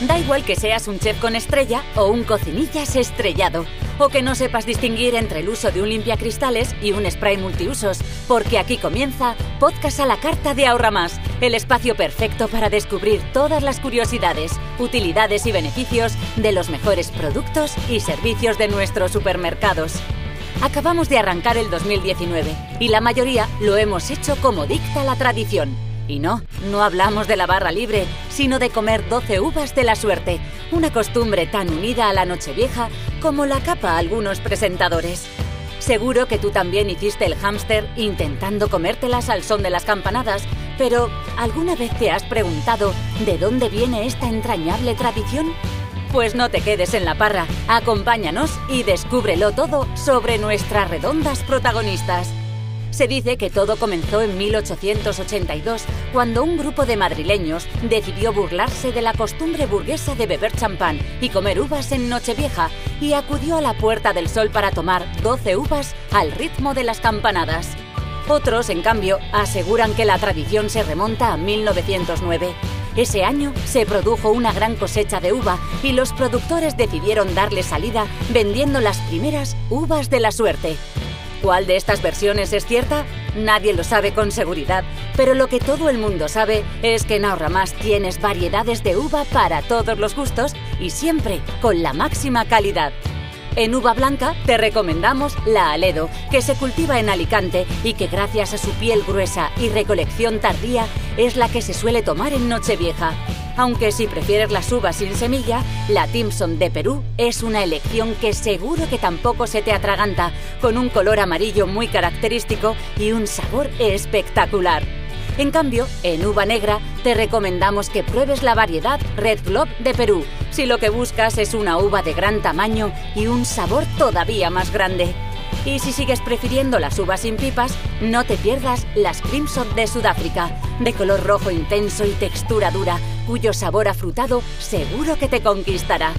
Da igual que seas un chef con estrella o un cocinillas estrellado, o que no sepas distinguir entre el uso de un limpiacristales y un spray multiusos, porque aquí comienza Podcast a la Carta de Ahorra Más, el espacio perfecto para descubrir todas las curiosidades, utilidades y beneficios de los mejores productos y servicios de nuestros supermercados. Acabamos de arrancar el 2019 y la mayoría lo hemos hecho como dicta la tradición y no, no hablamos de la barra libre, sino de comer 12 uvas de la suerte, una costumbre tan unida a la Nochevieja como la capa a algunos presentadores. Seguro que tú también hiciste el hámster intentando comértelas al son de las campanadas, pero ¿alguna vez te has preguntado de dónde viene esta entrañable tradición? Pues no te quedes en la parra, acompáñanos y descúbrelo todo sobre nuestras redondas protagonistas. Se dice que todo comenzó en 1882, cuando un grupo de madrileños decidió burlarse de la costumbre burguesa de beber champán y comer uvas en Nochevieja y acudió a la Puerta del Sol para tomar 12 uvas al ritmo de las campanadas. Otros, en cambio, aseguran que la tradición se remonta a 1909. Ese año se produjo una gran cosecha de uva y los productores decidieron darle salida vendiendo las primeras uvas de la suerte. ¿Cuál de estas versiones es cierta? Nadie lo sabe con seguridad, pero lo que todo el mundo sabe es que en Ahorra Más tienes variedades de uva para todos los gustos y siempre con la máxima calidad. En uva blanca te recomendamos la Aledo, que se cultiva en Alicante y que gracias a su piel gruesa y recolección tardía es la que se suele tomar en Nochevieja. Aunque si prefieres las uvas sin semilla, la Timson de Perú es una elección que seguro que tampoco se te atraganta, con un color amarillo muy característico y un sabor espectacular. En cambio, en uva negra te recomendamos que pruebes la variedad Red Globe de Perú, si lo que buscas es una uva de gran tamaño y un sabor todavía más grande. Y si sigues prefiriendo las uvas sin pipas, no te pierdas las Crimson de Sudáfrica, de color rojo intenso y textura dura, cuyo sabor afrutado seguro que te conquistará.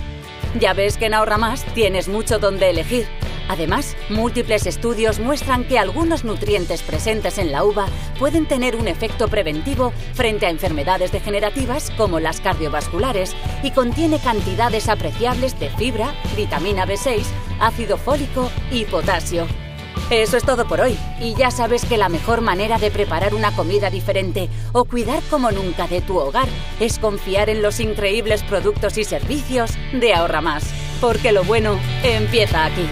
Ya ves que en Ahorra Más tienes mucho donde elegir. Además, múltiples estudios muestran que algunos nutrientes presentes en la uva pueden tener un efecto preventivo frente a enfermedades degenerativas como las cardiovasculares y contiene cantidades apreciables de fibra, vitamina B6, ácido fólico y potasio. Eso es todo por hoy. Y ya sabes que la mejor manera de preparar una comida diferente o cuidar como nunca de tu hogar es confiar en los increíbles productos y servicios de Ahorra Más. Porque lo bueno empieza aquí.